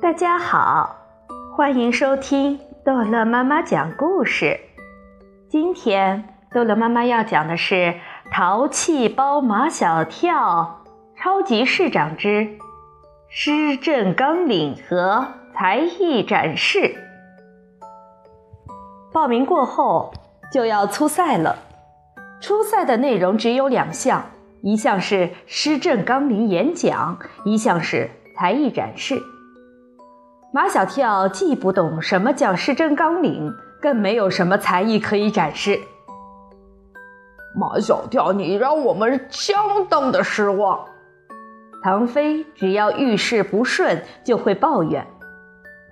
大家好，欢迎收听逗乐妈妈讲故事。今天逗乐妈妈要讲的是《淘气包马小跳》超级市长之施政纲领和才艺展示。报名过后就要初赛了，初赛的内容只有两项，一项是施政纲领演讲，一项是才艺展示。马小跳既不懂什么叫施政纲领，更没有什么才艺可以展示。马小跳，你让我们相当的失望。唐飞只要遇事不顺就会抱怨。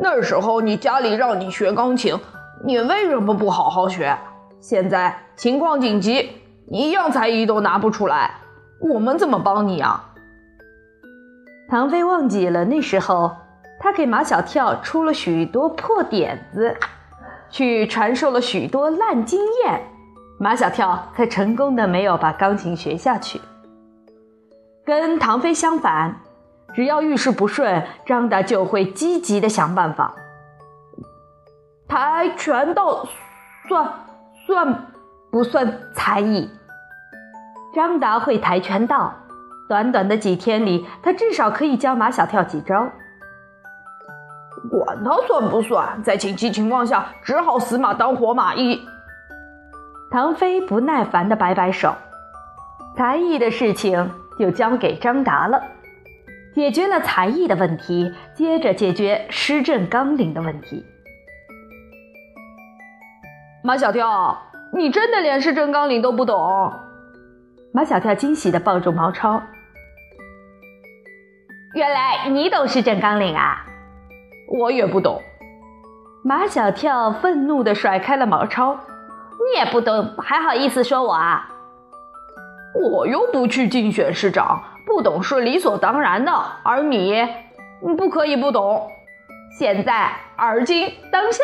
那时候你家里让你学钢琴，你为什么不好好学？现在情况紧急，你一样才艺都拿不出来，我们怎么帮你啊？唐飞忘记了那时候。他给马小跳出了许多破点子，去传授了许多烂经验，马小跳才成功的没有把钢琴学下去。跟唐飞相反，只要遇事不顺，张达就会积极的想办法。跆拳道算算不算才艺？张达会跆拳道，短短的几天里，他至少可以教马小跳几招。管他算不算，在紧急情况下，只好死马当活马医。唐飞不耐烦地摆摆手，才艺的事情就交给张达了。解决了才艺的问题，接着解决施政纲领的问题。马小跳，你真的连施政纲领都不懂？马小跳惊喜地抱住毛超，原来你懂施政纲领啊！我也不懂。马小跳愤怒地甩开了毛超，你也不懂，还好意思说我啊？我又不去竞选市长，不懂是理所当然的。而你，不可以不懂。现在，而今，当下。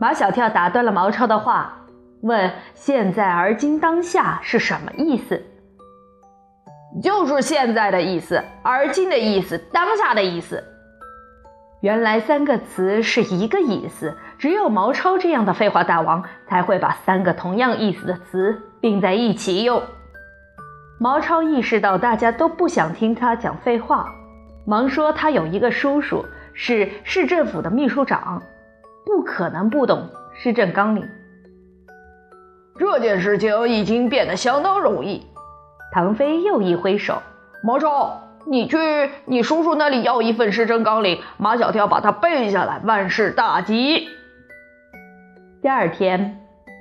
马小跳打断了毛超的话，问：“现在，而今，当下是什么意思？”就是现在的意思，而今的意思，当下的意思。原来三个词是一个意思，只有毛超这样的废话大王才会把三个同样意思的词并在一起用。毛超意识到大家都不想听他讲废话，忙说他有一个叔叔是市政府的秘书长，不可能不懂施政纲领。这件事情已经变得相当容易。唐飞又一挥手，毛超。你去你叔叔那里要一份施政纲领，马小跳把它背下来，万事大吉。第二天，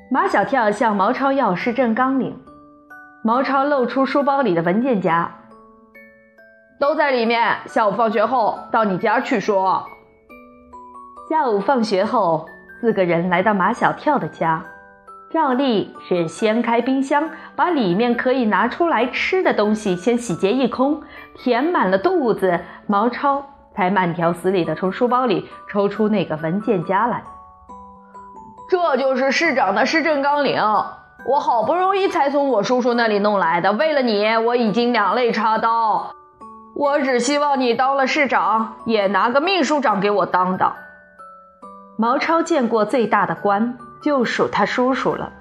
马小跳向毛超要施政纲领，毛超露出书包里的文件夹，都在里面。下午放学后到你家去说。下午放学后，四个人来到马小跳的家。照例是掀开冰箱，把里面可以拿出来吃的东西先洗劫一空，填满了肚子，毛超才慢条斯理地从书包里抽出那个文件夹来。这就是市长的施政纲领，我好不容易才从我叔叔那里弄来的。为了你，我已经两肋插刀。我只希望你当了市长，也拿个秘书长给我当当。毛超见过最大的官。就属他叔叔了。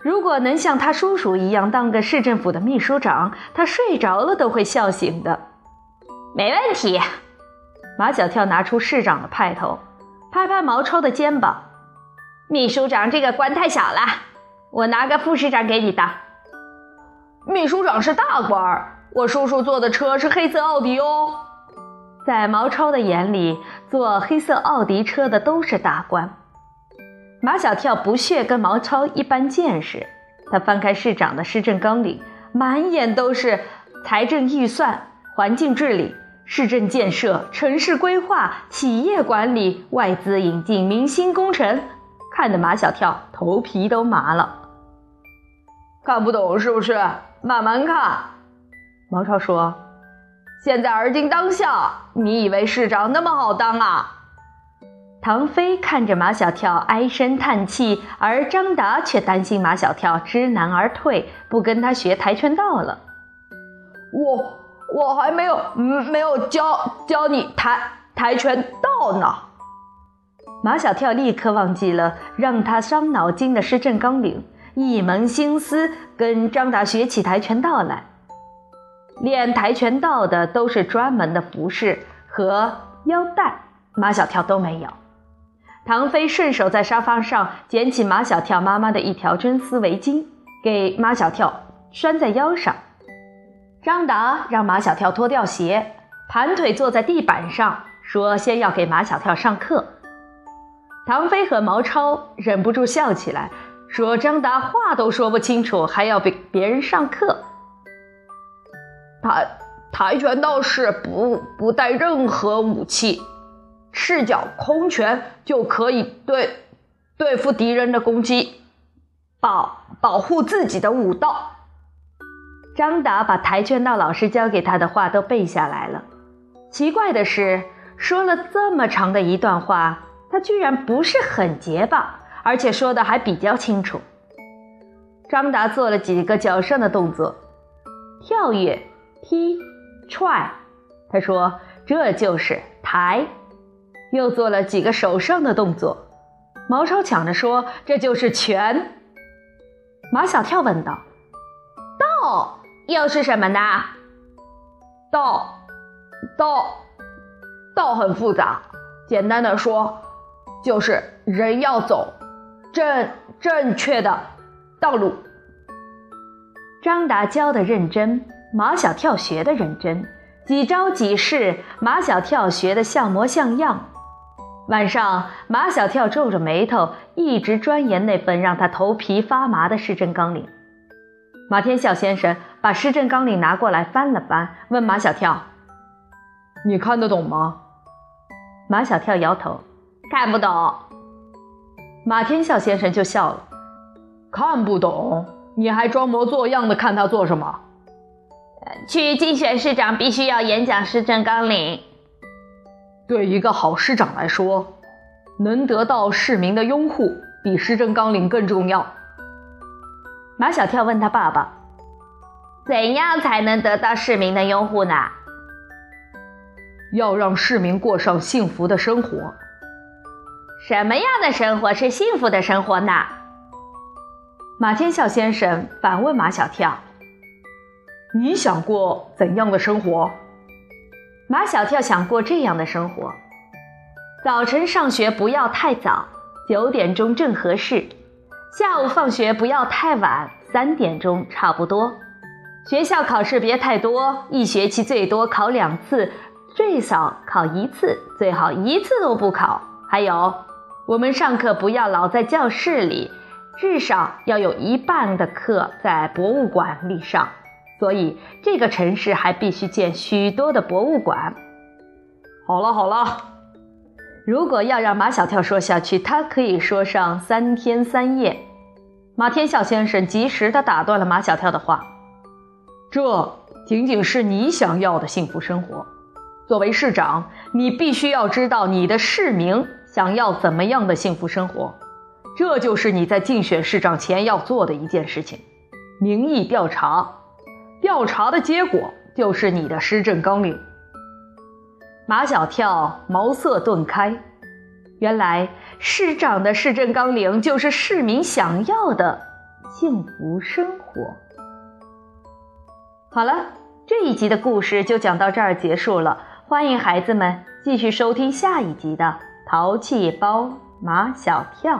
如果能像他叔叔一样当个市政府的秘书长，他睡着了都会笑醒的。没问题。马小跳拿出市长的派头，拍拍毛超的肩膀：“秘书长这个官太小了，我拿个副市长给你当。”秘书长是大官儿，我叔叔坐的车是黑色奥迪哦。在毛超的眼里，坐黑色奥迪车的都是大官。马小跳不屑跟毛超一般见识，他翻开市长的施政纲领，满眼都是财政预算、环境治理、市政建设、城市规划、企业管理、外资引进、明星工程，看得马小跳头皮都麻了。看不懂是不是？慢慢看。毛超说：“现在而今当下，你以为市长那么好当啊？”唐飞看着马小跳唉声叹气，而张达却担心马小跳知难而退，不跟他学跆拳道了。我我还没有没有教教你跆跆拳道呢？马小跳立刻忘记了让他伤脑筋的施政纲领，一门心思跟张达学起跆拳道来。练跆拳道的都是专门的服饰和腰带，马小跳都没有。唐飞顺手在沙发上捡起马小跳妈妈的一条真丝围巾，给马小跳拴在腰上。张达让马小跳脱掉鞋，盘腿坐在地板上，说：“先要给马小跳上课。”唐飞和毛超忍不住笑起来，说：“张达话都说不清楚，还要给别人上课。”跆跆拳道是不不带任何武器，赤脚空拳就可以对对付敌人的攻击，保保护自己的武道。张达把跆拳道老师教给他的话都背下来了。奇怪的是，说了这么长的一段话，他居然不是很结巴，而且说的还比较清楚。张达做了几个脚上的动作，跳跃、踢、踹，他说这就是抬。又做了几个手上的动作，毛超抢着说这就是拳。马小跳问道：“道？”又是什么呢？道，道，道很复杂。简单的说，就是人要走正正确的道路。张达教的认真，马小跳学的认真，几招几式，马小跳学的像模像样。晚上，马小跳皱着眉头，一直钻研那本让他头皮发麻的市政纲领。马天笑先生把施政纲领拿过来翻了翻，问马小跳：“你看得懂吗？”马小跳摇头：“看不懂。”马天笑先生就笑了：“看不懂，你还装模作样的看他做什么？去竞选市长必须要演讲施政纲领。对一个好市长来说，能得到市民的拥护比施政纲领更重要。”马小跳问他爸爸：“怎样才能得到市民的拥护呢？”要让市民过上幸福的生活。什么样的生活是幸福的生活呢？马天笑先生反问马小跳：“你想过怎样的生活？”马小跳想过这样的生活：早晨上学不要太早，九点钟正合适。下午放学不要太晚，三点钟差不多。学校考试别太多，一学期最多考两次，最少考一次，最好一次都不考。还有，我们上课不要老在教室里，至少要有一半的课在博物馆里上。所以，这个城市还必须建许多的博物馆。好了好了。如果要让马小跳说下去，他可以说上三天三夜。马天笑先生及时的打断了马小跳的话：“这仅仅是你想要的幸福生活。作为市长，你必须要知道你的市民想要怎么样的幸福生活。这就是你在竞选市长前要做的一件事情——民意调查。调查的结果就是你的施政纲领。”马小跳茅塞顿开，原来市长的市政纲领就是市民想要的幸福生活。好了，这一集的故事就讲到这儿结束了。欢迎孩子们继续收听下一集的《淘气包马小跳》。